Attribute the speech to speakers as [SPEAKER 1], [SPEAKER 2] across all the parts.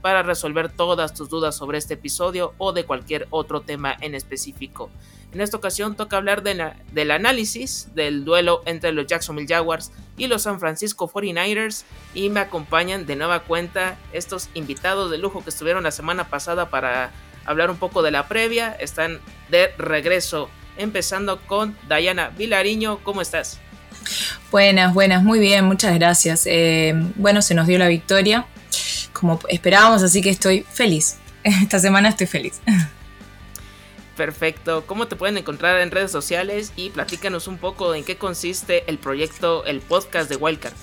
[SPEAKER 1] para resolver todas tus dudas sobre este episodio o de cualquier otro tema en específico. En esta ocasión toca hablar del análisis del duelo entre los Jacksonville Jaguars y los San Francisco 49ers y me acompañan de nueva cuenta estos invitados de lujo que estuvieron la semana pasada para hablar un poco de la previa. Están de regreso, empezando con Dayana Vilariño. ¿Cómo estás?
[SPEAKER 2] Buenas, buenas, muy bien, muchas gracias. Eh, bueno, se nos dio la victoria como esperábamos, así que estoy feliz. Esta semana estoy feliz.
[SPEAKER 1] Perfecto. ¿Cómo te pueden encontrar en redes sociales? Y platícanos un poco en qué consiste el proyecto, el podcast de Wildcard.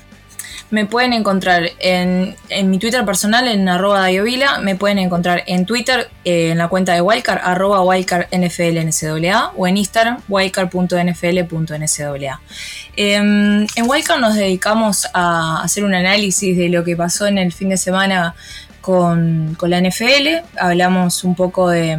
[SPEAKER 2] Me pueden encontrar en, mi Twitter personal, en arroba Dayovila. Me pueden encontrar en Twitter, eh, en la cuenta de Wildcard, arroba wildcardnflnswa. O en Instagram, wildcard.nfl.nswa. Em, en Wildcard nos dedicamos a hacer un análisis de lo que pasó en el fin de semana con, la NFL. Hablamos un poco de,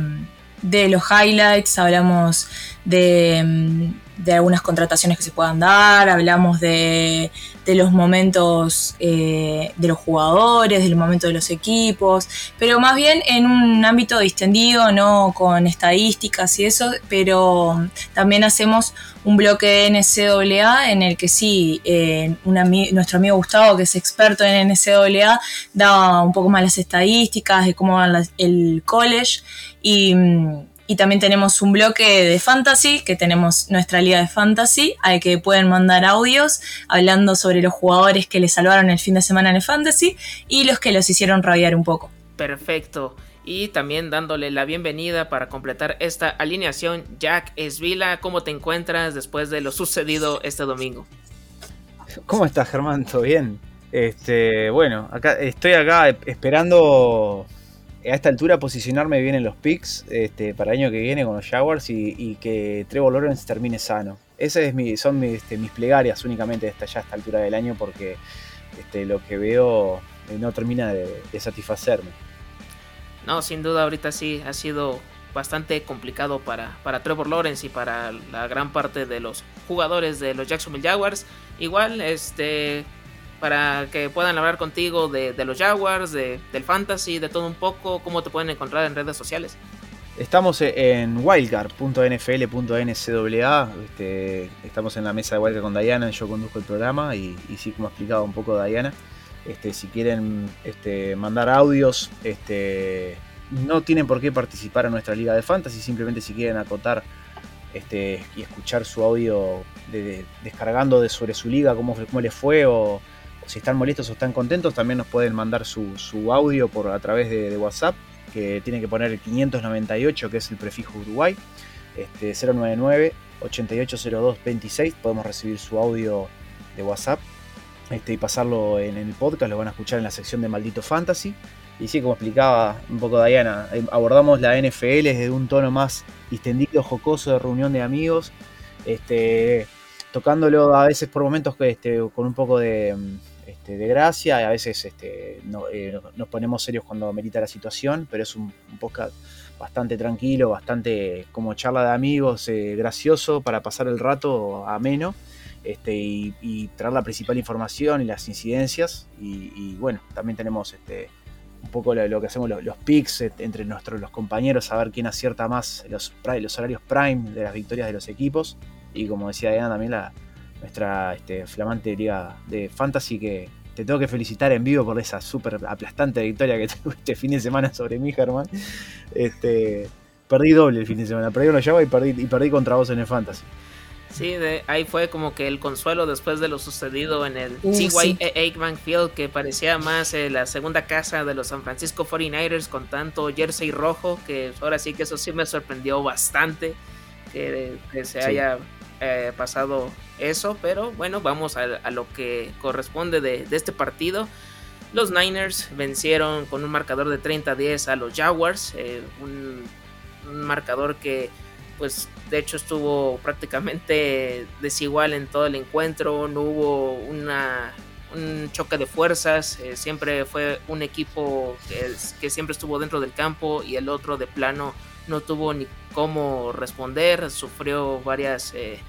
[SPEAKER 2] de los highlights, hablamos de de algunas contrataciones que se puedan dar, hablamos de, los momentos eh, de los jugadores, del momento de los equipos, pero más bien en un ámbito distendido, no con estadísticas y eso, pero también hacemos un bloque de NCAA en el que sí, eh, nuestro amigo Gustavo, que es experto en NCAA, da un poco más las estadísticas de cómo va el college y mm, y también tenemos un bloque de fantasy, que tenemos nuestra liga de fantasy, al que pueden mandar audios hablando sobre los jugadores que les salvaron el fin de semana en el fantasy y los que los hicieron rabiar un poco.
[SPEAKER 1] Perfecto. Y también dándole la bienvenida para completar esta alineación, Jack Esvila, ¿cómo te encuentras después de lo sucedido este domingo?
[SPEAKER 3] ¿Cómo estás, Germán? ¿Todo bien? Este, bueno, acá estoy acá esperando a esta altura posicionarme bien en los picks este, para el año que viene con los Jaguars y, que Trevor Lawrence termine sano. Esas es mi, son este, mis plegarias únicamente hasta ya a esta altura del año porque este, lo que veo eh, no termina de, satisfacerme.
[SPEAKER 1] No, sin duda ahorita sí ha sido bastante complicado para, para Trevor Lawrence y para la gran parte de los jugadores de los Jacksonville Jaguars. Igual, este, para que puedan hablar contigo de, los Jaguars, de, del fantasy, de todo un poco, cómo te pueden encontrar en redes sociales.
[SPEAKER 3] Estamos en wildcard.nfl.ncaa, este, estamos en la mesa de Wildcard con Diana, yo conduzco el programa y, sí, como ha explicado un poco Diana, este, si quieren este, mandar audios, este, no tienen por qué participar en nuestra liga de fantasy, simplemente si quieren acotar este, y escuchar su audio descargando de sobre su liga, cómo, cómo les fue o si están molestos o están contentos, también nos pueden mandar su, audio por, a través de, WhatsApp, que tiene que poner el 598, que es el prefijo Uruguay, este, 099 880226. Podemos recibir su audio de WhatsApp este, y pasarlo en, el podcast, lo van a escuchar en la sección de Maldito Fantasy. Y sí, como explicaba un poco Diana, eh, abordamos la NFL desde un tono más distendido, jocoso, de reunión de amigos, este, tocándolo a veces por momentos este, con un poco de, este, de gracia, y a veces este, eh, nos ponemos serios cuando merita la situación, pero es un, podcast bastante tranquilo, bastante como charla de amigos, eh, gracioso para pasar el rato ameno. Este, y, traer la principal información y las incidencias. Y, bueno, también tenemos este, un poco lo, que hacemos los, los picks entre nuestros los compañeros, a ver quién acierta más los, los horarios prime de las victorias de los equipos. Y como decía Diana, también nuestra este, flamante liga de fantasy que, te tengo que felicitar en vivo por esa súper aplastante victoria que tuviste este fin de semana sobre mí, Germán. Este, perdí doble el fin de semana, perdí una llave y perdí, y perdí contra vos en el Fantasy.
[SPEAKER 1] Sí, de, ahí fue como que el consuelo después de lo sucedido en el uh, CY Field, que parecía más eh, la segunda casa de los San Francisco 49ers con tanto jersey rojo, que ahora sí que eso sí me sorprendió bastante que, se haya eh, pasado eso, pero bueno, vamos a, lo que corresponde de, este partido. Los Niners vencieron con un marcador de 30-10 a los Jaguars, eh, un, marcador que pues de hecho estuvo prácticamente desigual en todo el encuentro, no hubo una, un choque de fuerzas, eh, siempre fue un equipo que, que, siempre estuvo dentro del campo y el otro de plano no tuvo ni cómo responder, sufrió varias eh,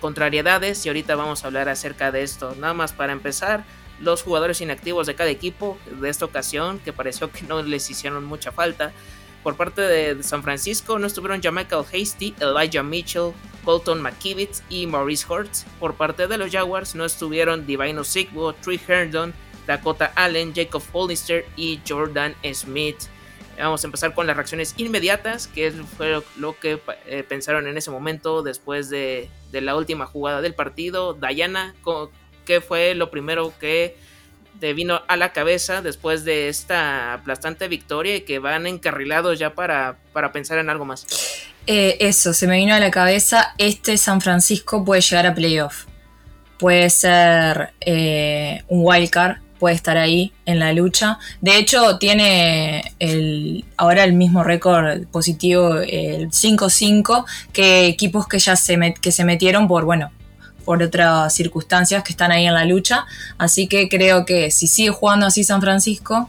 [SPEAKER 1] contrariedades y ahorita vamos a hablar acerca de esto. Nada más para empezar, los jugadores inactivos de cada equipo de esta ocasión, que pareció que no les hicieron mucha falta. Por parte de San Francisco no estuvieron Jamichael Hasty, Elijah Mitchell, Colton McKivitz y Maurice Hortz. Por parte de los Jaguars no estuvieron Divino Sigbo, Trey Herndon, Dakota Allen, Jacob Hollister y Jordan Smith. Vamos a empezar con las reacciones inmediatas, que fue lo que eh, pensaron en ese momento después de, la última jugada del partido. Diana, ¿qué fue lo primero que te vino a la cabeza después de esta aplastante victoria y que van encarrilados ya para, para pensar en algo más?
[SPEAKER 2] Eh, eso, se me vino a la cabeza, este San Francisco puede llegar a playoff. Puede ser eh, un wildcard, puede estar ahí en la lucha. De hecho, tiene el, ahora el mismo récord positivo, el 5-5, que equipos que ya se, que se metieron por, bueno, por otras circunstancias que están ahí en la lucha. Así que creo que si sigue jugando así San Francisco,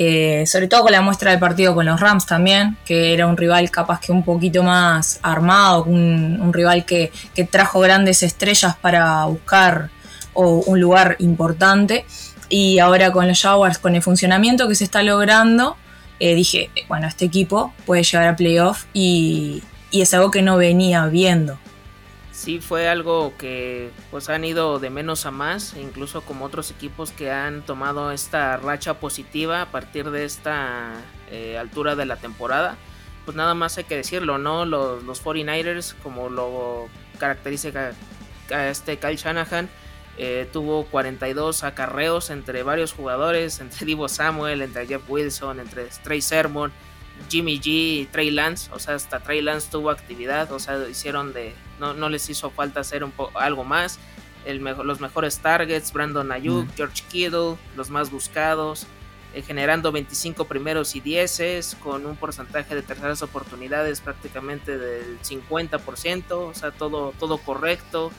[SPEAKER 2] eh, sobre todo con la muestra del partido con los Rams también, que era un rival capaz que un poquito más armado, un, rival que, trajo grandes estrellas para buscar un lugar importante. Y ahora con los Jaguars, con el funcionamiento que se está logrando, eh, dije, bueno, este equipo puede llegar a playoff y, y es algo que no venía viendo
[SPEAKER 1] sí fue algo que pues han ido de menos a más, incluso como otros equipos que han tomado esta racha positiva a partir de esta eh, altura de la temporada. Pues nada más hay que decirlo, ¿no? Los, los 49ers, como lo caracteriza a este Kyle Shanahan, eh, tuvo 42 acarreos entre varios jugadores, entre Divo Samuel, entre Jeff Wilson, entre Trey Sermon, Jimmy G, Trey Lance, o sea, hasta Trey Lance tuvo actividad, o sea, hicieron de, no, no les hizo falta hacer un algo más. El los mejores targets, Brandon Ayuk, mm. George Kittle, los más buscados, eh, generando 25 primeros y 10 con un porcentaje de terceras oportunidades prácticamente del 50%, o sea, todo, todo correcto.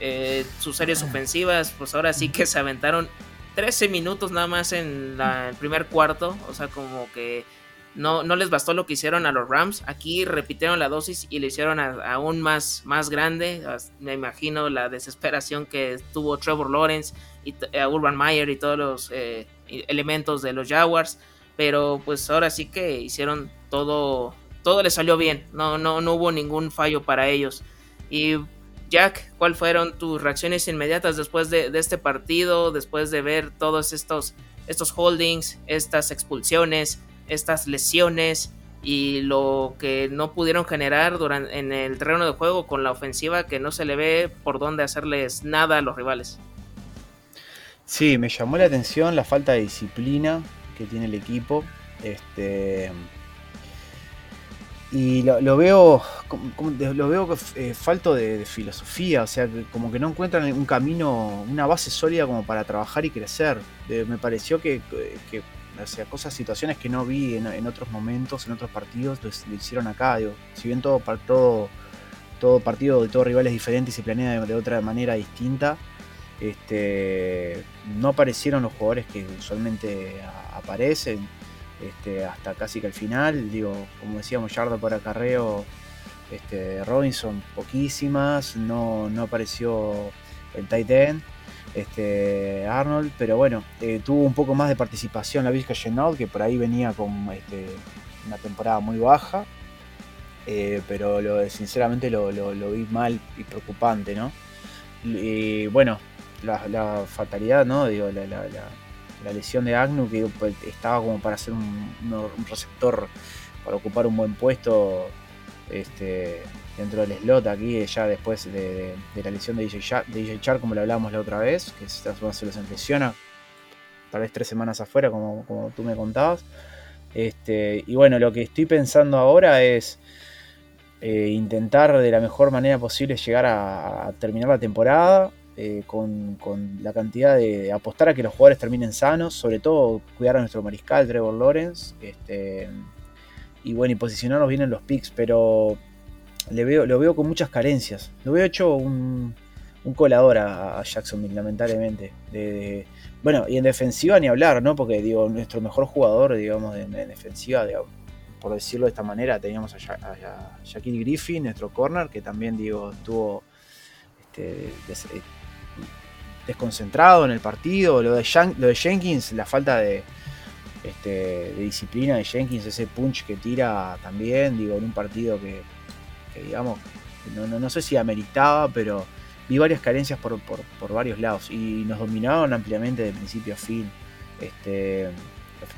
[SPEAKER 1] Eh, sus series ofensivas, pues ahora sí que se aventaron 13 minutos nada más en el primer cuarto, o sea, como que no, no les bastó lo que hicieron a los Rams. Aquí repitieron la dosis y le hicieron aún más, más grande. Me imagino la desesperación que tuvo Trevor Lawrence y eh, Urban Meyer y todos los eh, elementos de los Jaguars. Pero pues ahora sí que hicieron todo. Todo les salió bien. No, no, no hubo ningún fallo para ellos. Y Jack, ¿cuáles fueron tus reacciones inmediatas después de, de, este partido? Después de ver todos estos, estos holdings, estas expulsiones estas lesiones y lo que no pudieron generar durante, en el terreno de juego con la ofensiva que no se le ve por dónde hacerles nada a los rivales.
[SPEAKER 3] Sí, me llamó la atención la falta de disciplina que tiene el equipo. Este, y lo, veo lo veo eh, falto de, filosofía, o sea, como que no encuentran un camino, una base sólida como para trabajar y crecer. me pareció que o sea, cosas, situaciones que no vi en, otros momentos, en otros partidos, lo, hicieron acá. si bien todo, todo, todo partido de todos rivales diferentes y se planea de, otra manera distinta, este, no aparecieron los jugadores que usualmente aparecen este, hasta casi que al final. Digo, como decíamos, Yardo por acarreo, este, Robinson poquísimas, no, no apareció el tight end este, Arnold, pero bueno, eh, tuvo un poco más de participación la Vizca Genoud, que por ahí venía con una temporada muy baja, eh, pero lo, sinceramente lo, vi mal y preocupante, ¿no? Y bueno, la, fatalidad, ¿no? Digo, la, lesión de Agnew, que pues, estaba como para ser un, receptor, para ocupar un buen puesto, este, dentro del slot aquí, ya después de, la lesión de DJ, Char, como lo hablábamos la otra vez, que se, se los lesiona, tal vez tres semanas afuera, como, como tú me contabas. Este, y bueno, lo que estoy pensando ahora es eh, intentar de la mejor manera posible llegar a, terminar la temporada. Eh, con, la cantidad de, apostar a que los jugadores terminen sanos, sobre todo cuidar a nuestro mariscal Trevor Lawrence, este, y bueno, y posicionarnos bien en los picks, pero le veo, lo veo con muchas carencias. Lo veo hecho un, colador a, Jacksonville, lamentablemente. Bueno, y en defensiva ni hablar, ¿no? Porque digo, nuestro mejor jugador, digamos, en, defensiva, por decirlo de esta manera, teníamos a, Shaquille Griffin, nuestro corner, que también digo, estuvo este, desconcentrado en el partido. Lo de, lo de Jenkins, la falta de, este, de disciplina de Jenkins, ese punch que tira también, digo, en un partido que, digamos, no, no, no, sé si ameritaba, pero vi varias carencias por, por, varios lados y nos dominaron ampliamente de principio a fin este,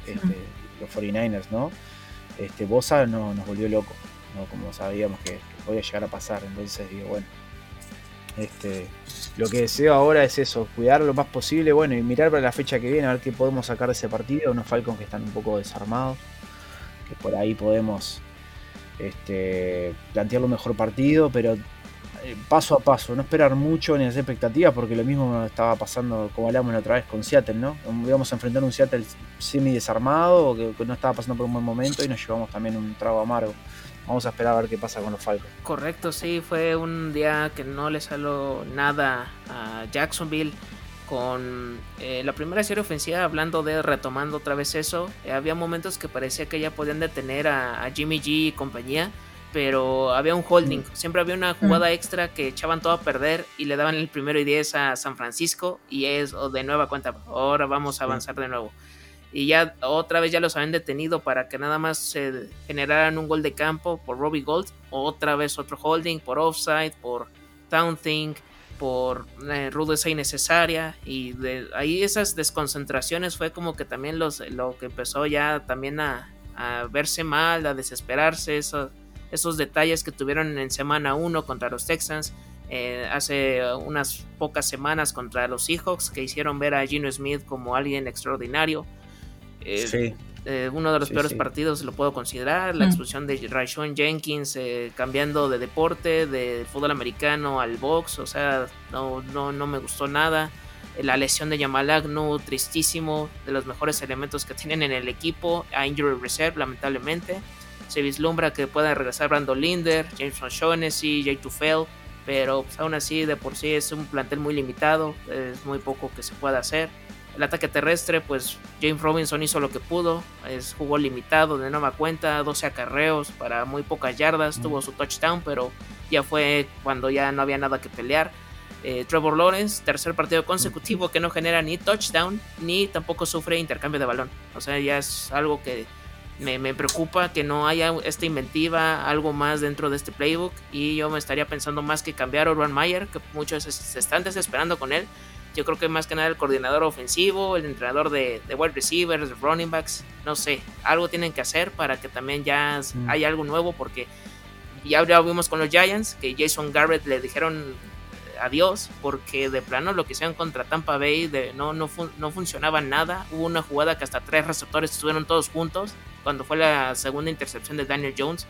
[SPEAKER 3] este los 49ers, ¿no? Este, Bosa no, nos volvió loco, ¿no? como sabíamos que, podía llegar a pasar, entonces digo, bueno, este, lo que deseo ahora es eso, cuidar lo más posible, bueno, y mirar para la fecha que viene, a ver qué podemos sacar de ese partido, unos Falcons que están un poco desarmados, que por ahí podemos este, plantear lo mejor partido, pero eh, paso a paso, no esperar mucho ni hacer expectativas, porque lo mismo estaba pasando, como hablamos la otra vez, con Seattle, ¿no? Íbamos a enfrentar un Seattle semi desarmado, que, no estaba pasando por un buen momento y nos llevamos también un trago amargo. Vamos a esperar a ver qué pasa con los Falcons.
[SPEAKER 1] Correcto, sí, fue un día que no le salió nada a Jacksonville con eh, la primera serie ofensiva, hablando de retomando otra vez eso, eh, había momentos que parecía que ya podían detener a Jimmy G y compañía pero había un holding. Mm. Siempre había una jugada mm. extra que echaban todo a perder y le daban el primero y diez a San Francisco y es de nueva cuenta. Ahora vamos a avanzar de nuevo. Y ya otra vez ya los habían detenido para que nada más se generaran un gol de campo por Robbie Gold. Otra vez otro holding por offside, por Thing, por eh, rudeza innecesaria. Y de ahí esas desconcentraciones fue como que también los, lo que empezó ya también a, a verse mal, a desesperarse. Eso, esos detalles que tuvieron en semana 1 contra los Texans, eh, hace unas pocas semanas contra los Seahawks, que hicieron ver a Gino Smith como alguien extraordinario. Eh, eh, uno de los peores partidos lo puedo considerar, la mm. expulsión de Raishon Jenkins cambiando de deporte, de fútbol americano al box, o sea, no, no, no me gustó nada. La lesión de Jamal Agnew, tristísimo, de los mejores elementos que tienen en el equipo, a injury reserve, lamentablemente se vislumbra que pueda regresar Brandon Linder, James O'Shaughnessy, Jay Tufel, pero pues, aún así de por sí es un plantel muy limitado, es muy poco que se pueda hacer. El ataque terrestre, pues James Robinson hizo lo que pudo, es, jugó limitado de nueva cuenta, 12 acarreos para muy pocas yardas, tuvo su touchdown, pero ya fue cuando ya no había nada que pelear. Eh, Trevor Lawrence, tercer partido consecutivo que no genera ni touchdown ni tampoco sufre intercambio de balón. O sea, ya es algo que me, preocupa que no haya esta inventiva, algo más dentro de este playbook. Y yo me estaría pensando más que cambiar a Urban Meyer, que muchos se están desesperando con él. Yo creo que más que nada el coordinador ofensivo, el entrenador de, wide receivers, de running backs, no sé, algo tienen que hacer para que también ya mm. haya algo nuevo, porque ya, ya vimos con los Giants que Jason Garrett le dijeron adiós, porque de plano lo que hicieron contra Tampa Bay de, no, no, no funcionaba nada. Hubo una jugada que hasta tres receptores estuvieron todos juntos, cuando fue la segunda intercepción de Daniel Jones.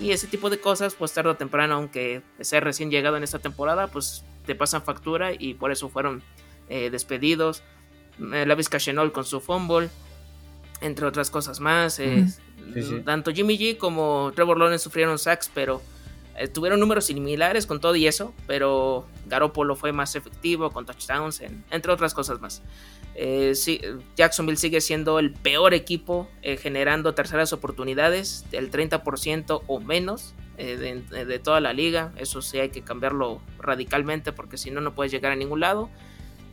[SPEAKER 1] Y ese tipo de cosas, pues tarde o temprano, aunque sea recién llegado en esta temporada, pues te pasan factura y por eso fueron eh, despedidos. Eh, Lavis Cachenol con su fumble, entre otras cosas más. Eh, tanto Jimmy G como Trevor Lawrence sufrieron sacks, pero eh, tuvieron números similares con todo y eso, pero Garoppolo fue más efectivo con touchdowns, entre otras cosas más. Eh, Jacksonville sigue siendo el peor equipo generando terceras oportunidades, del 30% o menos de, toda la liga. Eso sí hay que cambiarlo radicalmente porque si no, no puedes llegar a ningún lado.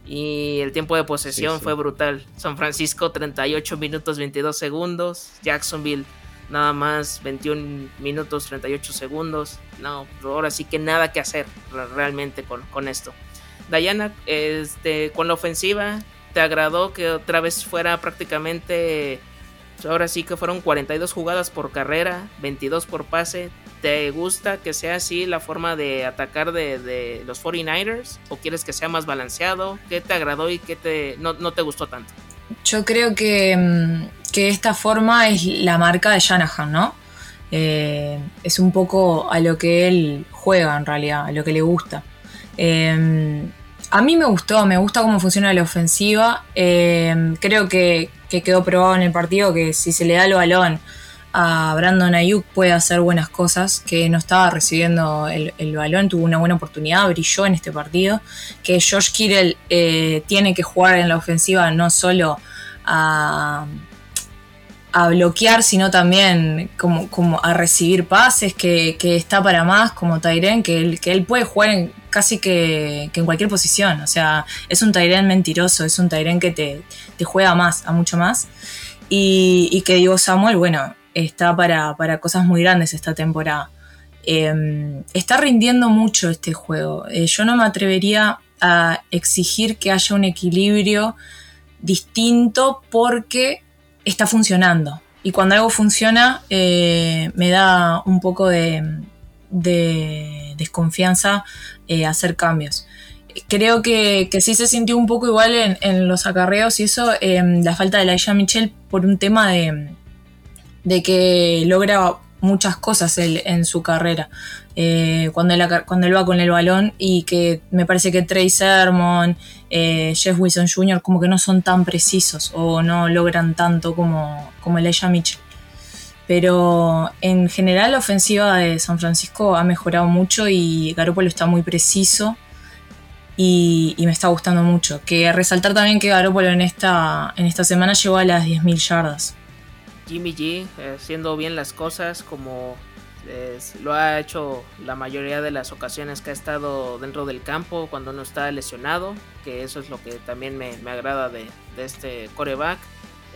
[SPEAKER 1] Y el tiempo de posesión fue brutal. San Francisco 38 minutos 22 segundos. Jacksonville nada más 21 minutos 38 segundos. No, ahora sí que nada que hacer realmente con, esto. Diana, este, con la ofensiva, ¿te agradó que otra vez fuera prácticamente, ahora sí que fueron 42 jugadas por carrera, 22 por pase? ¿Te gusta que sea así la forma de atacar de, los 49ers? ¿O quieres que sea más balanceado? ¿Qué te agradó y qué te, no, no te gustó tanto?
[SPEAKER 2] Yo creo que mm, que esta forma es la marca de Shanahan, ¿no? Eh, es un poco a lo que él juega en realidad, a lo que le gusta. Eh, a mí me gustó, me gusta cómo funciona la ofensiva. Eh, creo que, quedó probado en el partido que si se le da el balón a Brandon Ayuk puede hacer buenas cosas, que no estaba recibiendo el, balón, tuvo una buena oportunidad, brilló en este partido, que George Kittle eh, tiene que jugar en la ofensiva no solo a, bloquear, sino también como, como a recibir pases, que, está para más, como Tyren, que él, que él puede jugar en, casi que, en cualquier posición, o sea, es un Tyren mentiroso, es un Tyren que te, te juega más, a mucho más. Y, y que digo Samuel, bueno, está para, cosas muy grandes esta temporada. Em, está rindiendo mucho este juego. Eh, yo no me atrevería a exigir que haya un equilibrio distinto porque está funcionando. Y cuando algo funciona, eh, me da un poco de, desconfianza eh, hacer cambios. Creo que, sí se sintió un poco igual en, los acarreos y eso, em, la falta de la Isha Michelle por un tema de, de que logra muchas cosas él, en su carrera. Eh, cuando, él, va con el balón y que me parece que Trey Sermon, eh, Jeff Wilson Jr. como que no son tan precisos o no logran tanto como, como Elijah Mitchell. Pero en general la ofensiva de San Francisco ha mejorado mucho y Garoppolo está muy preciso y, me está gustando mucho. Que resaltar también que Garoppolo en esta, en esta semana llegó a las 10.000 yardas.
[SPEAKER 1] Jimmy G eh, haciendo bien las cosas como lo ha hecho la mayoría de las ocasiones que ha estado dentro del campo cuando no está lesionado, que eso es lo que también me, agrada de, este coreback,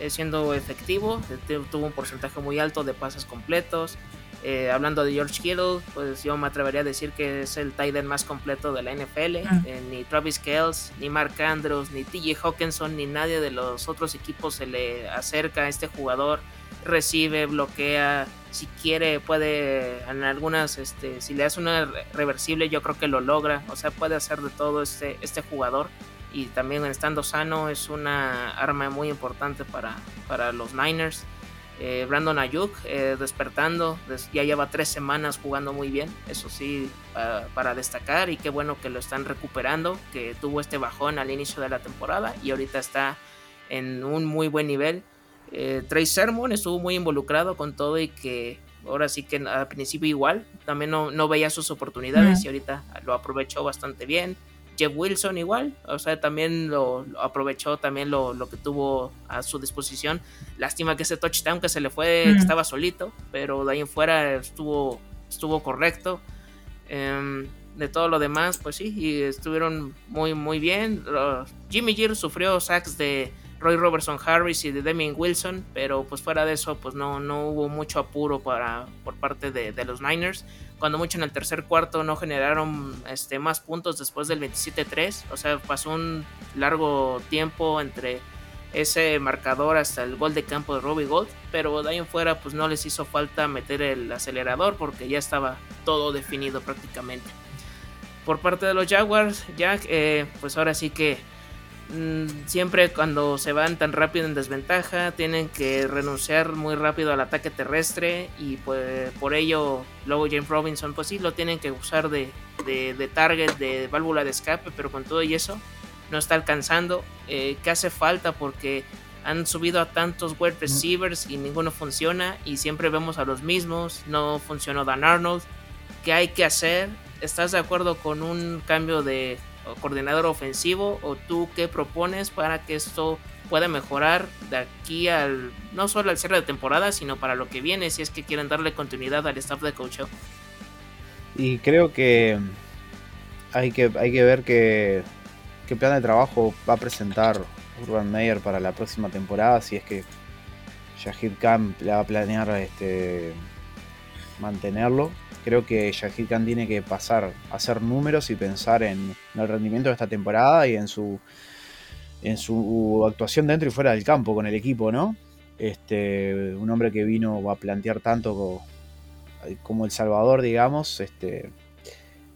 [SPEAKER 1] eh, siendo efectivo, eh, tuvo un porcentaje muy alto de pases completos. Hablando de George Kittle, pues yo me atrevería a decir que es el tight end más completo de la NFL. Mm. ni Travis Kells, ni Mark Andrews, ni TJ Hawkinson, ni nadie de los otros equipos se le acerca a este jugador recibe, bloquea, si quiere puede en algunas, este, si le hace una reversible yo creo que lo logra, o sea puede hacer de todo este, este jugador y también estando sano es una arma muy importante para, para los Niners. Eh, Brandon Ayuk eh, despertando, ya lleva tres semanas jugando muy bien, eso sí, para destacar y qué bueno que lo están recuperando, que tuvo este bajón al inicio de la temporada y ahorita está en un muy buen nivel. Eh, Trey Sermon estuvo muy involucrado con todo y que ahora sí que al principio igual, también no, veía sus oportunidades y ahorita lo aprovechó bastante bien. Jeff Wilson igual, o sea, también lo, aprovechó también lo, que tuvo a su disposición. Lástima que ese touchdown que se le fue, estaba solito, pero de ahí en fuera estuvo, estuvo correcto. Em, de todo lo demás, pues sí, y estuvieron muy, muy bien. Jimmy G sufrió sacks de Roy Robertson Harris y de Demian Wilson, pero pues fuera de eso pues no, no hubo mucho apuro para, por parte de, los Niners. Cuando mucho en el tercer cuarto no generaron este, más puntos después del 27-3, o sea, pasó un largo tiempo entre ese marcador hasta el gol de campo de Robbie Gold, pero de ahí en fuera pues no les hizo falta meter el acelerador porque ya estaba todo definido prácticamente. Por parte de los Jaguars, Jack, eh, pues ahora sí que siempre cuando se van tan rápido en desventaja tienen que renunciar muy rápido al ataque terrestre y pues por ello luego James Robinson pues sí lo tienen que usar de, de, target de válvula de escape pero con todo y eso no está alcanzando. Eh, que hace falta porque han subido a tantos wide receivers y ninguno funciona y siempre vemos a los mismos no funcionó Dan Arnold. ¿qué hay que hacer? ¿estás de acuerdo con un cambio de coordinador ofensivo o tú qué propones para que esto pueda mejorar de aquí al no solo al cierre de temporada sino para lo que viene si es que quieren darle continuidad al staff de coach
[SPEAKER 3] y creo que hay que hay que ver qué, qué plan de trabajo va a presentar Urban Meyer para la próxima temporada si es que Shahid Khan va a planear este mantenerlo creo que Shahid Khan tiene que pasar a hacer números y pensar en, el rendimiento de esta temporada y en su en su actuación dentro y fuera del campo con el equipo, ¿no? Este, un hombre que vino a plantear tanto como, El Salvador, digamos, este,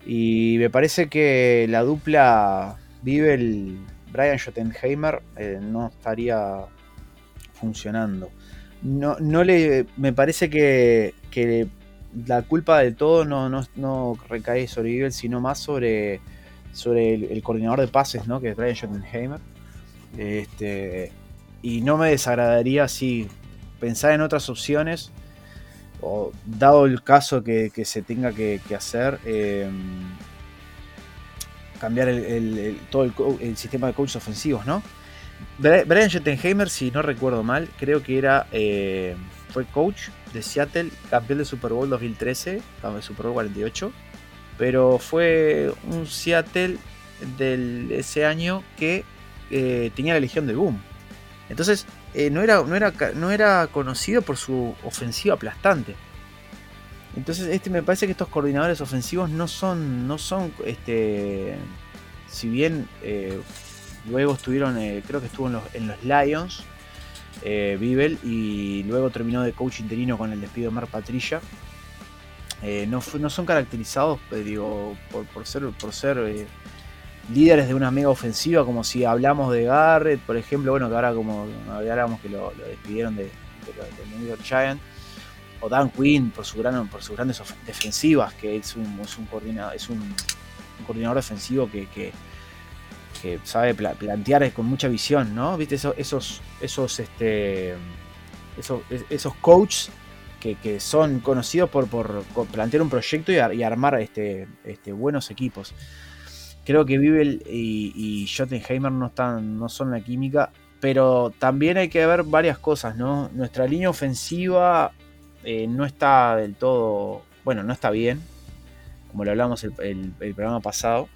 [SPEAKER 3] y me parece que la dupla vive el Brian Schottenheimer eh, no estaría funcionando. No, no le, me parece que, que la culpa de todo no, no, recae sobre Eagle, sino más sobre, sobre el, coordinador de pases, ¿no? que es Brian Schottenheimer. Este, y no me desagradaría si pensar en otras opciones o dado el caso que, se tenga que, hacer, em, cambiar el, todo el, sistema de coaches ofensivos, ¿no? Brian Schottenheimer, si no recuerdo mal, creo que era eh, fue coach de Seattle, campeón de Super Bowl 2013, Super Bowl 48, pero fue un Seattle del ese año que eh, tenía la legión del boom. Entonces, eh, no, era, no, era, no era conocido por su ofensiva aplastante. Entonces, este me parece que estos coordinadores ofensivos no son, no son, este, si bien eh, luego estuvieron, creo que estuvo en los Lions, Bibel, y luego terminó de coach interino con el despido de Mar Patricia. no, no, son caracterizados, digo, por, ser, por ser líderes de una mega ofensiva, como si hablamos de Garrett, por ejemplo, bueno, que ahora como habláramos que lo, despidieron de, de, New York Giants, o Dan Quinn por, sus grandes defensivas, que es un, coordinador, defensivo que, sabe plantear con mucha visión, ¿no? ¿Viste? Esos, esos, este, esos, coaches que, son conocidos por, por, plantear un proyecto y, y armar este, este, buenos equipos. Creo que Bibel y, y Schottenheimer no, están, no son la química, pero también hay que ver varias cosas, ¿no? Nuestra línea ofensiva eh, no está del todo, bueno, no está bien, como lo hablamos el, el, programa pasado.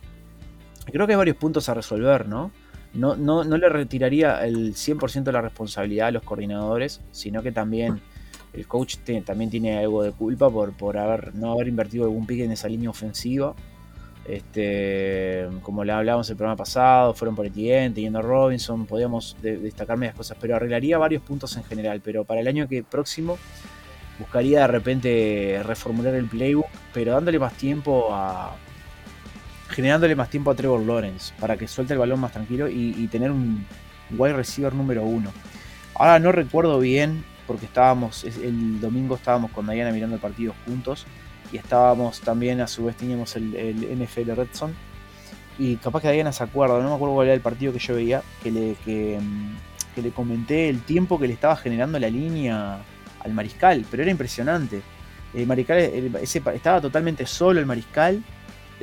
[SPEAKER 3] Creo que hay varios puntos a resolver, ¿no? No, no, no le retiraría el 100% de la responsabilidad a los coordinadores, sino que también el coach también tiene algo de culpa por, por haber, no haber invertido algún pique en esa línea ofensiva este, como le hablábamos el programa pasado, fueron por Etienne, teniendo Robinson, podíamos destacar medias cosas, pero arreglaría varios puntos en general. Pero para el año que próximo buscaría de repente reformular el playbook, pero dándole más tiempo a. generándole más tiempo a Trevor Lawrence para que suelte el balón más tranquilo y, tener un wide receiver número uno. Ahora no recuerdo bien, porque estábamos, el domingo estábamos con Diana mirando el partido juntos y estábamos también, a su vez teníamos el, NFL Red. Y capaz que Diana se acuerda, no me acuerdo cuál era el partido que yo veía, que le, que, mm, le comenté el tiempo que le estaba generando la línea al mariscal, pero era impresionante. El mariscal estaba totalmente solo el mariscal.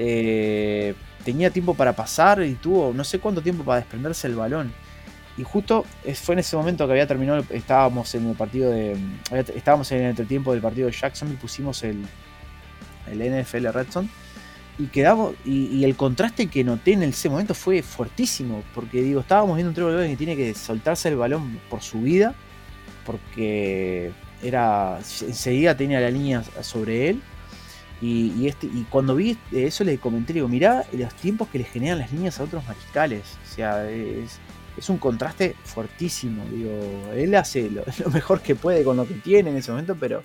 [SPEAKER 3] Eh, tenía tiempo para pasar y tuvo no sé cuánto tiempo para desprenderse el balón. Y justo fue en ese momento que había terminado, estábamos en el partido de. Estábamos en el entretiempo del partido de Jackson y pusimos el, el NFL Redstone. Y quedamos. Y, el contraste que noté en ese momento fue fuertísimo. Porque digo, estábamos viendo un Trevor que tiene que soltarse el balón por su vida. Porque era. enseguida tenía la línea sobre él. Y, este, y cuando vi eso le comenté, digo, mirá los tiempos que le generan las líneas a otros mariscales. O sea, es, es un contraste fuertísimo. Digo, él hace lo, mejor que puede con lo que tiene en ese momento, pero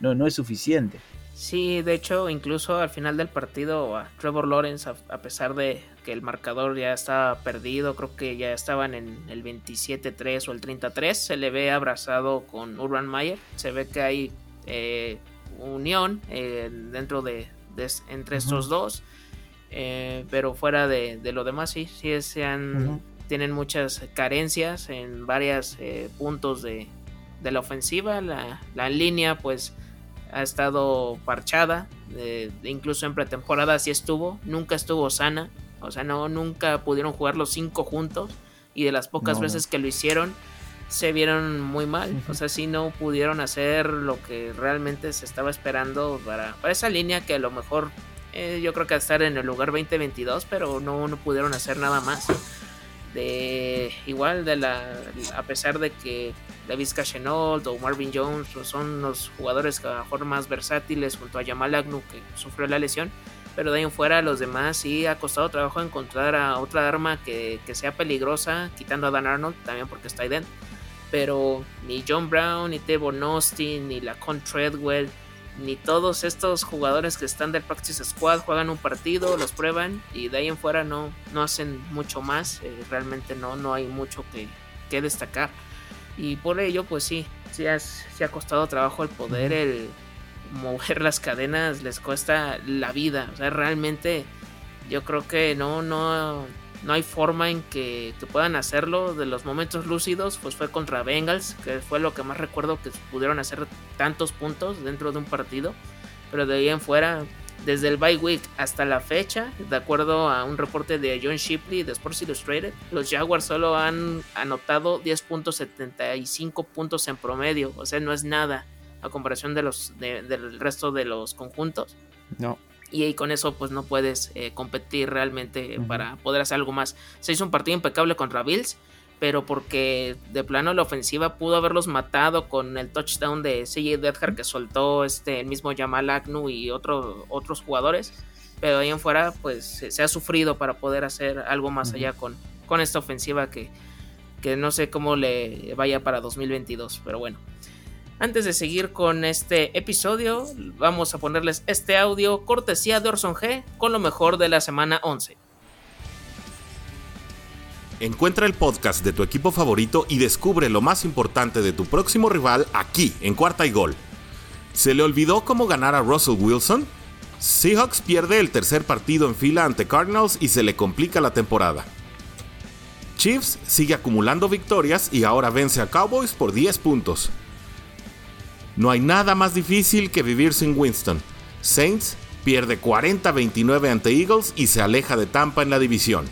[SPEAKER 3] no, es suficiente.
[SPEAKER 1] Sí, de hecho, incluso al final del partido, Trevor Lawrence, a, pesar de que el marcador ya estaba perdido, creo que ya estaban en el 27-3 o el 33, se le ve abrazado con Urban Meyer. Se ve que hay eh, unión eh, dentro de, entre estos dos. Eh, pero fuera de, lo demás, sí, sí sean, tienen muchas carencias en varios puntos de, la ofensiva. La, la línea, pues ha estado parchada, incluso en pretemporada así estuvo, nunca estuvo sana, o sea, no, nunca pudieron jugar los cinco juntos y de las pocas veces que lo hicieron se vieron muy mal, o sea, sí no pudieron hacer lo que realmente se estaba esperando para, para esa línea que a lo mejor eh, yo creo que estar en el lugar 2022, pero no, no pudieron hacer nada más. De igual de la a pesar de que David Chenault o Marvin Jones son los jugadores que a lo mejor más versátiles junto a Jamal Agnew que sufrió la lesión. Pero de ahí en fuera, los demás sí ha costado trabajo encontrar a otra arma que, sea peligrosa, quitando a Dan Arnold también porque está ahí dentro. Pero ni John Brown, ni Tevon Austin, ni Lacon Treadwell, ni todos estos jugadores que están del Practice Squad juegan un partido, los prueban y de ahí en fuera no, no hacen mucho más. Eh, realmente no, no hay mucho que, que destacar. Y por ello, pues sí, sí, ha costado trabajo el poder, el mover las cadenas, les cuesta la vida. O sea, realmente yo creo que no, no, no hay forma en que, puedan hacerlo. De los momentos lúcidos, pues fue contra Bengals, que fue lo que más recuerdo que pudieron hacer tantos puntos dentro de un partido. Pero de ahí en fuera, desde el bye week hasta la fecha, de acuerdo a un reporte de John Shipley de Sports Illustrated, los Jaguars solo han anotado 10.75 puntos en promedio, o sea, no es nada a comparación de los del resto de los conjuntos.
[SPEAKER 3] No.
[SPEAKER 1] Y, con eso pues no puedes eh, competir realmente para poder hacer algo más. Se hizo un partido impecable contra Bills, pero porque de plano la ofensiva pudo haberlos matado con el touchdown de CJ Deadhart que soltó este el mismo Jamal Agnew y otro, otros jugadores. Pero ahí en fuera pues se, ha sufrido para poder hacer algo más allá con, con esta ofensiva que, que no sé cómo le vaya para 2022, pero bueno. Antes de seguir con este episodio, vamos a ponerles este audio cortesía de Orson G con lo mejor de la semana 11.
[SPEAKER 4] Encuentra el podcast de tu equipo favorito y descubre lo más importante de tu próximo rival aquí, en Cuarta y Gol. ¿Se le olvidó cómo ganar a Russell Wilson? Seahawks pierde el tercer partido en fila ante Cardinals y se le complica la temporada. Chiefs sigue acumulando victorias y ahora vence a Cowboys por 10 puntos. No hay nada más difícil que vivir sin Winston. Saints pierde 40-29 ante Eagles y se aleja de Tampa en la división.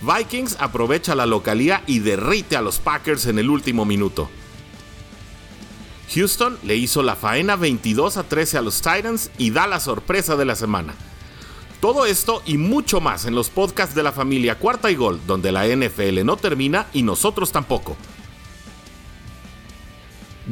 [SPEAKER 4] Vikings aprovecha la localía y derrite a los Packers en el último minuto. Houston le hizo la faena 22 a 13 a los Titans y da la sorpresa de la semana. Todo esto y mucho más en los podcasts de la familia Cuarta y Gol, donde la NFL no termina y nosotros tampoco.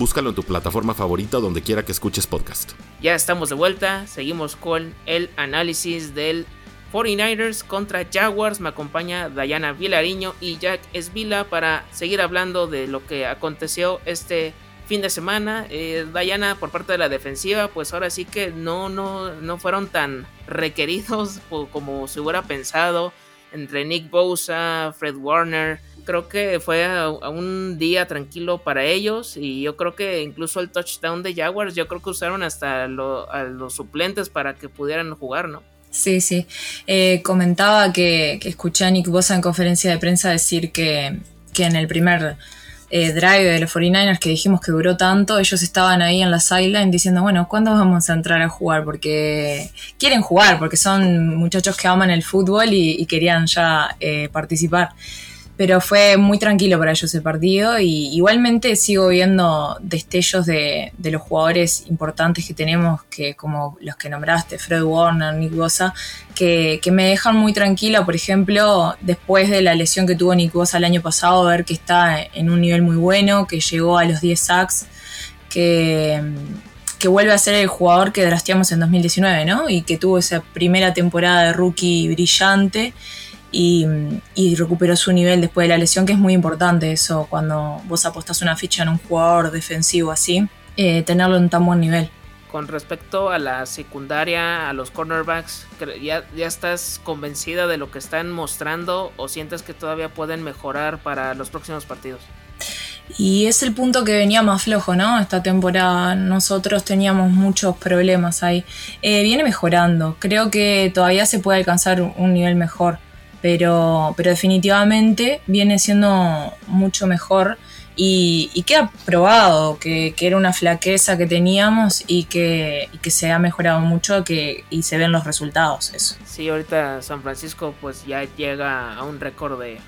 [SPEAKER 4] Búscalo en tu plataforma favorita donde quiera que escuches podcast.
[SPEAKER 1] Ya estamos de vuelta, seguimos con el análisis del 49ers contra Jaguars. Me acompaña Dayana Vilariño y Jack Esvila para seguir hablando de lo que aconteció este fin de semana. Eh, Dayana, por parte de la defensiva, pues ahora sí que no, no, no fueron tan requeridos como se hubiera pensado. Entre Nick Bosa, Fred Warner, creo que fue a, un día tranquilo para ellos y yo creo que incluso el touchdown de Jaguars, yo creo que usaron hasta a los suplentes para que pudieran jugar, ¿no?
[SPEAKER 2] Sí, sí. Eh, comentaba que, escuché a Nick Bosa en conferencia de prensa decir que, en el primer eh, drive de los 49ers que dijimos que duró tanto, ellos estaban ahí en la sideline diciendo, bueno, ¿cuándo vamos a entrar a jugar? Porque quieren jugar, porque son muchachos que aman el fútbol y, querían ya eh, participar pero fue muy tranquilo para ellos el partido y igualmente sigo viendo destellos de, los jugadores importantes que tenemos, que como los que nombraste, Fred Warner, Nick Bosa, que, me dejan muy tranquila, por ejemplo, después de la lesión que tuvo Nick Bosa el año pasado, ver que está en un nivel muy bueno, que llegó a los 10 sacks, que, que vuelve a ser el jugador que drasteamos en 2019, ¿no? Y que tuvo esa primera temporada de rookie brillante y, recuperó su nivel después de la lesión, que es muy importante eso cuando vos apostás una ficha en un jugador defensivo así, eh, tenerlo en tan buen nivel.
[SPEAKER 1] Con respecto a la secundaria, a los cornerbacks, ¿ya, ¿ya estás convencida de lo que están mostrando o sientes que todavía pueden mejorar para los próximos partidos?
[SPEAKER 2] Y es el punto que venía más flojo, ¿no? Esta temporada nosotros teníamos muchos problemas ahí. Eh, viene mejorando, creo que todavía se puede alcanzar un nivel mejor pero, pero definitivamente viene siendo mucho mejor y, y queda probado que, era una flaqueza que teníamos y que, que se ha mejorado mucho que, y se ven los resultados. Eso.
[SPEAKER 1] Sí, ahorita San Francisco pues ya llega a un récord de,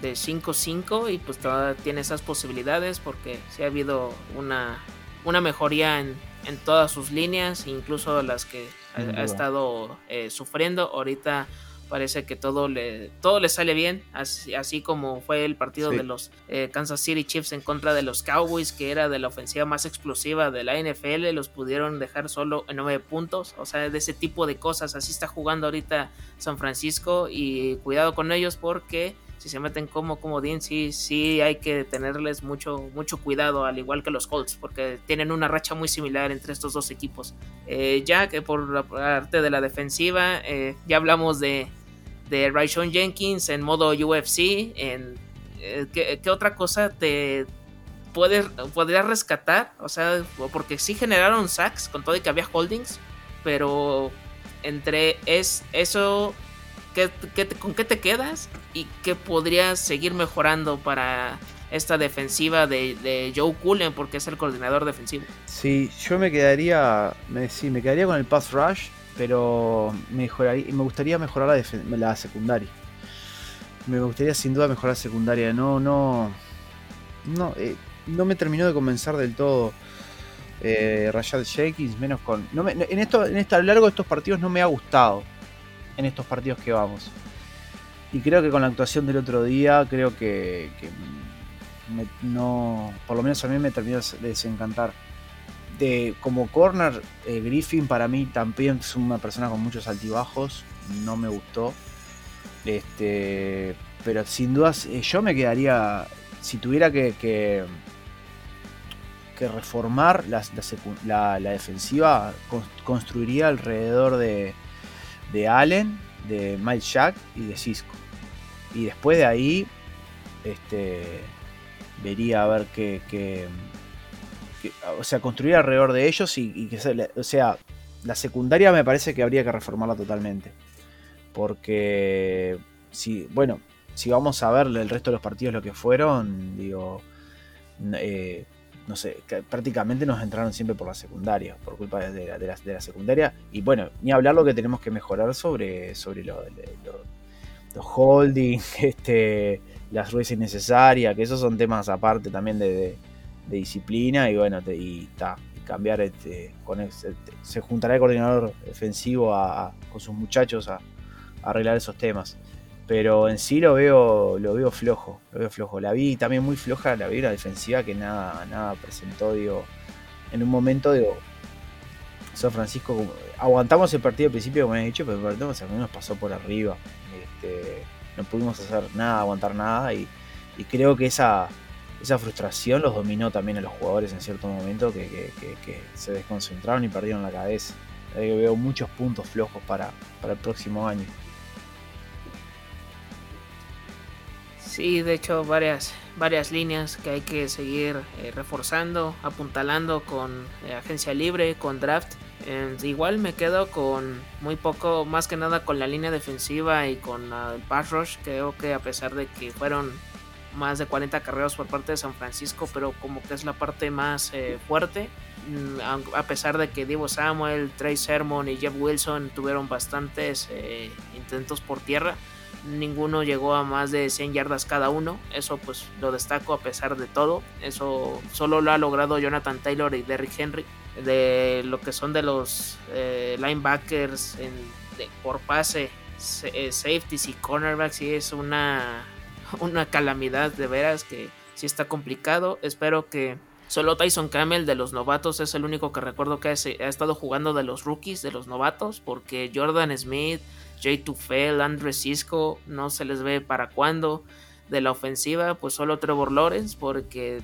[SPEAKER 1] de 5-5 y pues todavía tiene esas posibilidades porque sí ha habido una, una mejoría en, en todas sus líneas, incluso las que ha, estado eh, sufriendo. Ahorita parece que todo le, todo le sale bien, así, así como fue el partido de los eh, Kansas City Chiefs en contra de los Cowboys, que era de la ofensiva más explosiva de la NFL, los pudieron dejar solo en nueve puntos, o sea, de ese tipo de cosas, así está jugando ahorita San Francisco y cuidado con ellos porque si se meten como comodín, sí, sí hay que tenerles mucho, mucho cuidado, al igual que los Colts, porque tienen una racha muy similar entre estos dos equipos. Eh, ya que por la parte de la defensiva, eh, ya hablamos de, de Raishon Jenkins en modo UFC. En, eh, ¿qué, otra cosa te puedes, podrías rescatar? O sea, porque sí generaron sacks con todo y que había holdings, pero entre es eso ¿con qué te quedas? ¿Y qué podrías seguir mejorando para esta defensiva de, Joe Cullen? Porque es el coordinador defensivo.
[SPEAKER 3] Sí, yo me quedaría, sí, me quedaría con el pass rush, pero me gustaría mejorar la, la secundaria. Me gustaría sin duda mejorar la secundaria. No, no, no, eh, no me terminó de convencer del todo eh, Rashad Jenkins, menos con. en esto, en a lo largo de estos partidos no me ha gustado. En estos partidos que vamos. Y creo que con la actuación del otro día, creo que, no. Por lo menos a mí me terminó de desencantar. Como corner, eh, Griffin para mí también es una persona con muchos altibajos. No me gustó. Este, pero sin dudas, eh, yo me quedaría. Si tuviera que que reformar la, defensiva, construiría alrededor de, de Allen, de Mike Jack y de Cisco. Y después de ahí, este, vería a ver qué, o sea, construir alrededor de ellos y, que, o sea, la secundaria me parece que habría que reformarla totalmente. Porque, si, bueno, si vamos a ver el resto de los partidos lo que fueron, digo, eh, no sé, prácticamente nos entraron siempre por la secundaria, por culpa de la, de la, secundaria. Y bueno, ni hablar lo que tenemos que mejorar sobre, sobre los holding, este, las ruedas innecesarias, que esos son temas aparte también de, disciplina. Y bueno, y, ta, cambiar, este, se juntará el coordinador defensivo con sus muchachos a arreglar esos temas. Pero en sí lo veo, lo veo flojo, lo veo flojo. La vi también muy floja, la vi la defensiva que nada, nada presentó, digo, en un momento, digo, San Francisco, aguantamos el partido al principio, como he dicho, pero el partido nos pasó por arriba. Este, no pudimos hacer nada, aguantar nada, y, creo que esa, esa frustración los dominó también a los jugadores en cierto momento que, se desconcentraron y perdieron la cabeza. veo muchos puntos flojos para, para el próximo año.
[SPEAKER 1] Sí, de hecho varias, varias líneas que hay que seguir eh, reforzando, apuntalando con eh, agencia libre, con draft. igual me quedo con muy poco, más que nada con la línea defensiva y con el pass rush. Creo que a pesar de que fueron más de 40 carreras por parte de San Francisco, pero como que es la parte más eh, fuerte. Mm, a pesar de que Divo Samuel, Trey Sermon y Jeff Wilson tuvieron bastantes intentos por tierra ninguno llegó a más de 100 yardas cada uno. Eso pues lo destaco a pesar de todo. Eso solo lo ha logrado Jonathan Taylor y Derrick Henry. De lo que son de los eh, linebackers por pase, eh, safeties y cornerbacks, sí es una, una calamidad de veras que sí está complicado. Espero que Solo Tyson Camel de los novatos es el único que recuerdo que ha, estado jugando de los rookies, de los novatos, porque Jordan Smith, Jay Tufel, Andre Cisco, no se les ve para cuándo. De la ofensiva, pues solo Trevor Lawrence, porque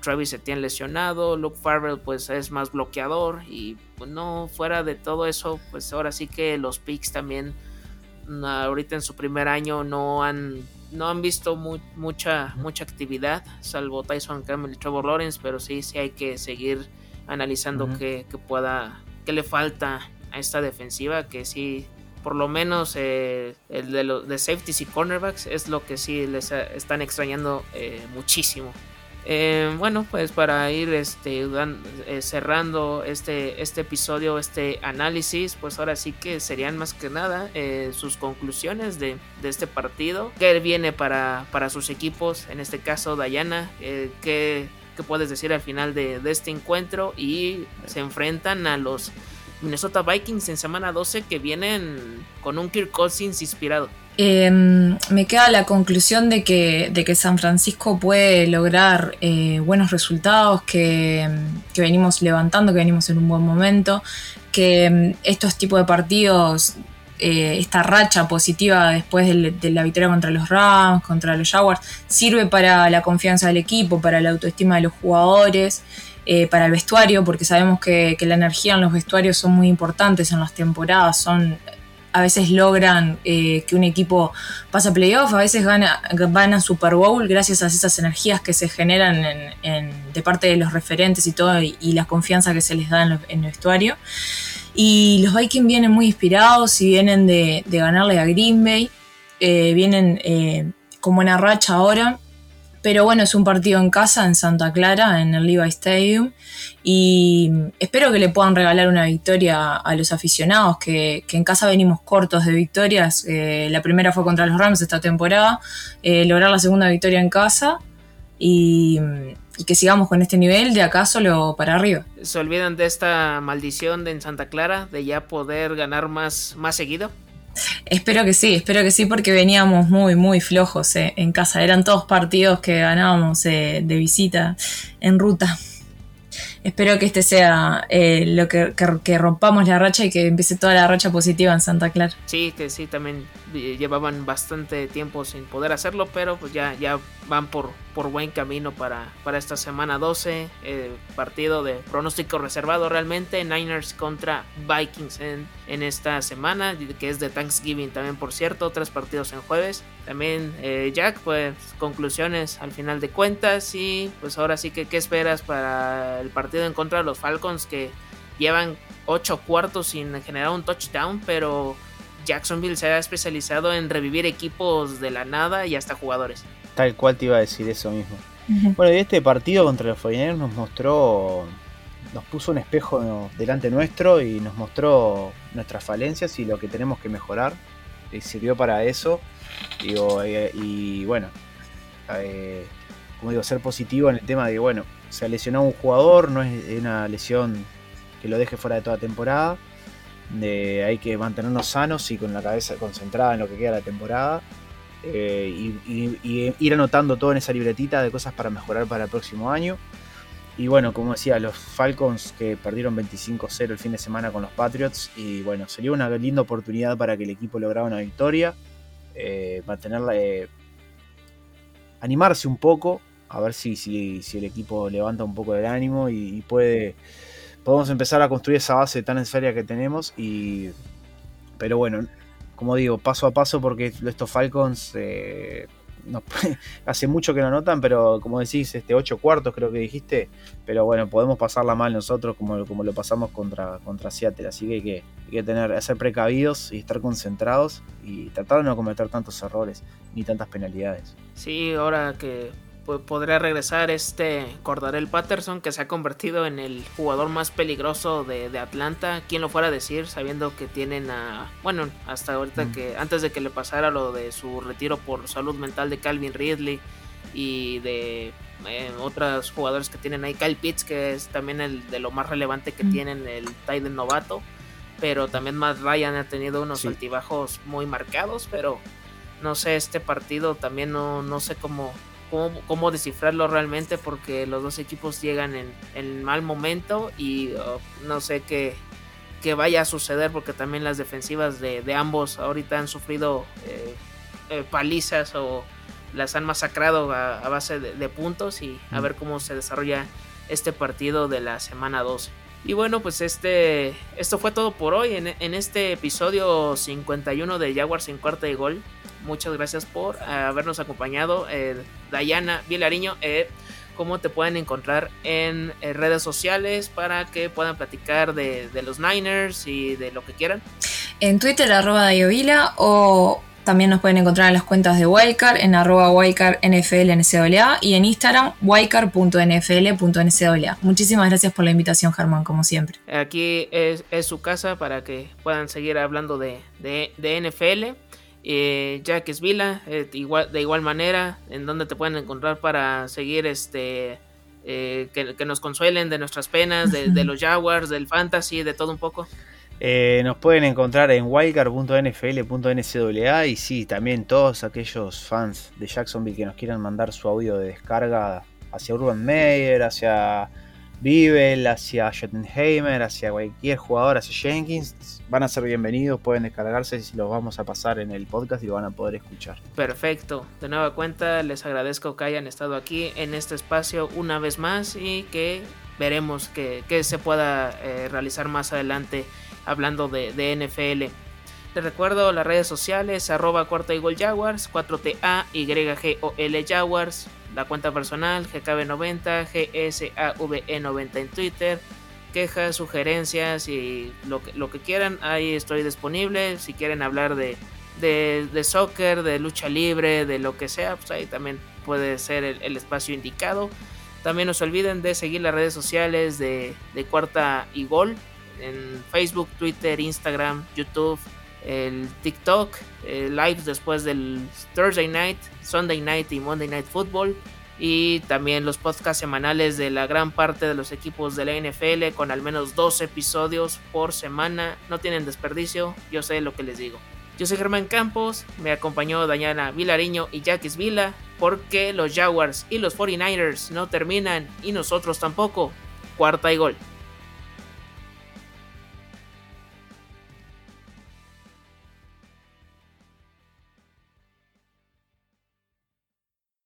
[SPEAKER 1] Travis Etienne lesionado, Luke Farrell pues es más bloqueador y pues, no fuera de todo eso, pues ahora sí que los picks también mm, ahorita en su primer año no han no han visto mucha mucha actividad, salvo Tyson Campbell y Trevor Lawrence, pero sí sí hay que seguir analizando qué, pueda qué le falta a esta defensiva que sí por lo menos eh, el de, los de safeties y cornerbacks es lo que sí les están extrañando eh, muchísimo. Eh, bueno, pues para ir este, cerrando este, este episodio, este análisis, pues ahora sí que serían más que nada sus conclusiones de, este partido. ¿Qué viene para, sus equipos? En este caso, Dayana, ¿qué, puedes decir al final de, de este encuentro? Y se enfrentan a los Minnesota Vikings en semana 12 que vienen con un Kirk Cousins inspirado.
[SPEAKER 2] Em, me queda la conclusión de que, que San Francisco puede lograr eh, buenos resultados, que, venimos levantando, que venimos en un buen momento, que em, estos tipos de partidos, eh, esta racha positiva después de, la victoria contra los Rams, contra los Jaguars, sirve para la confianza del equipo, para la autoestima de los jugadores. Eh, para el vestuario, porque sabemos que, la energía en los vestuarios son muy importantes en las temporadas, son a veces logran eh, que un equipo pase a playoff, a veces gana, van a Super Bowl gracias a esas energías que se generan de parte de los referentes y todo, y, la confianza que se les da en, el vestuario. Y los Vikings vienen muy inspirados y vienen de, ganarle a Green Bay. Eh, vienen eh, como una racha ahora. Pero bueno, es un partido en casa, en Santa Clara, en el Levi Stadium. Y espero que le puedan regalar una victoria a los aficionados, que, en casa venimos cortos de victorias. Eh, la primera fue contra los Rams esta temporada. lograr la segunda victoria en casa. Y, y que sigamos con este nivel de acá solo para arriba.
[SPEAKER 1] ¿Se olvidan de esta maldición de en Santa Clara de ya poder ganar más, más seguido?
[SPEAKER 2] Espero que sí, espero que sí, porque veníamos muy, muy flojos eh, en casa. Eran todos partidos que ganábamos eh, de visita en ruta. Espero que este sea eh, lo que, que, rompamos la racha y que empiece toda la racha positiva en Santa Clara.
[SPEAKER 1] Sí, que sí, también llevaban bastante tiempo sin poder hacerlo, pero pues ya, ya van por, por buen camino para, para esta semana 12. Eh, partido de pronóstico reservado realmente. Niners contra Vikings en, en, esta semana, que es de Thanksgiving también, por cierto. Tres partidos en jueves. También eh, Jack, pues conclusiones al final de cuentas. Y pues ahora sí que, ¿qué esperas para el partido en contra de los Falcons que llevan ocho cuartos sin generar un touchdown, pero Jacksonville se ha especializado en revivir equipos de la nada y hasta jugadores.
[SPEAKER 3] Tal cual te iba a decir eso mismo. Bueno, y este partido contra los 49 nos mostró, nos puso un espejo delante nuestro y nos mostró nuestras falencias y lo que tenemos que mejorar. Y sirvió para eso. Eh, y bueno, eh, como digo, ser positivo en el tema de, bueno, se ha lesionado un jugador, no es una lesión que lo deje fuera de toda temporada hay que mantenernos sanos y con la cabeza concentrada en lo que queda de la temporada. Eh, y, ir anotando todo en esa libretita de cosas para mejorar para el próximo año. Y bueno, como decía, los Falcons que perdieron 25-0 el fin de semana con los Patriots. Y bueno, sería una linda oportunidad para que el equipo lograra una victoria. Eh, mantenerla. Eh, animarse un poco. A ver si, si, si, el equipo levanta un poco del ánimo y puede podemos empezar a construir esa base tan necesaria que tenemos. Y, pero bueno, como digo, paso a paso porque estos Falcons eh, hace mucho que no notan, pero como decís, este 8 cuartos creo que dijiste, pero bueno, podemos pasarla mal nosotros como, como lo pasamos contra, contra Seattle, así que hay que, hay que tener, ser precavidos y estar concentrados y tratar de no cometer tantos errores ni tantas penalidades.
[SPEAKER 1] Sí, ahora que podría regresar este Cordarel Patterson que se ha convertido en el jugador más peligroso de, Atlanta. ¿Quién lo fuera a decir sabiendo que tienen a... Bueno, hasta ahorita mm. que antes de que le pasara lo de su retiro por salud mental de Calvin Ridley y de eh, otros jugadores que tienen ahí, Kyle Pitts que es también el de lo más relevante que mm. tienen el Titan novato. Pero también Matt Ryan ha tenido unos altibajos muy marcados, pero no sé, este partido también no, no sé cómo, cómo, descifrarlo realmente porque los dos equipos llegan en, mal momento y oh, no sé qué, vaya a suceder porque también las defensivas de, ambos ahorita han sufrido eh, eh, palizas o las han masacrado a, base de, puntos y a ver cómo se desarrolla este partido de la semana 12. Y bueno, pues este, esto fue todo por hoy en, en este episodio 51 de Jaguars en cuarta y gol muchas gracias por eh, habernos acompañado. Eh, Dayana Vilariño, eh, cómo te pueden encontrar en redes sociales para que puedan platicar de, los Niners y de lo que quieran.
[SPEAKER 2] En Twitter, arroba Dayovila, o también nos pueden encontrar en las cuentas de Wildcard, en arroba NCAA y en Instagram, wildcard.nfl.ncaa. Muchísimas gracias por la invitación, Germán, como siempre.
[SPEAKER 1] Aquí es, su casa para que puedan seguir hablando de, de, de NFL. Eh, Jack Esvila, eh, igual, de igual manera, en donde te pueden encontrar para seguir este eh, que, nos consuelen de nuestras penas, de, los Jaguars, del fantasy, de todo un poco.
[SPEAKER 3] nos pueden encontrar en wildcard.nfl.ncaa y sí, también todos aquellos fans de Jacksonville que nos quieran mandar su audio de descarga hacia Urban Meyer, hacia Vivel, hacia Schottenheimer, hacia cualquier jugador, hacia Jenkins, van a ser bienvenidos, pueden descargarse y los vamos a pasar en el podcast y lo van a poder escuchar.
[SPEAKER 1] Perfecto, de nueva cuenta les agradezco que hayan estado aquí en este espacio una vez más y que veremos que, se pueda eh, realizar más adelante hablando de, NFL. Les recuerdo las redes sociales, arroba cuarta y gol Jaguars, 4TA, YGOL Jaguars, la cuenta personal GKB90, GSAVE90 en Twitter, quejas, sugerencias y lo que, lo que quieran, ahí estoy disponible. Si quieren hablar de, de, soccer, de lucha libre, de lo que sea, pues ahí también puede ser el, espacio indicado. También no se olviden de seguir las redes sociales de, de Cuarta y Gol en Facebook, Twitter, Instagram, YouTube, el TikTok, lives después del Thursday Night, Sunday Night y Monday Night Football. Y también los podcasts semanales de la gran parte de los equipos de la NFL con al menos dos episodios por semana. No tienen desperdicio, yo sé lo que les digo. Yo soy Germán Campos, me acompañó Dayana Vilariño y Jackis Vila, porque los Jaguars y los 49ers no terminan y nosotros tampoco. Cuarta y gol.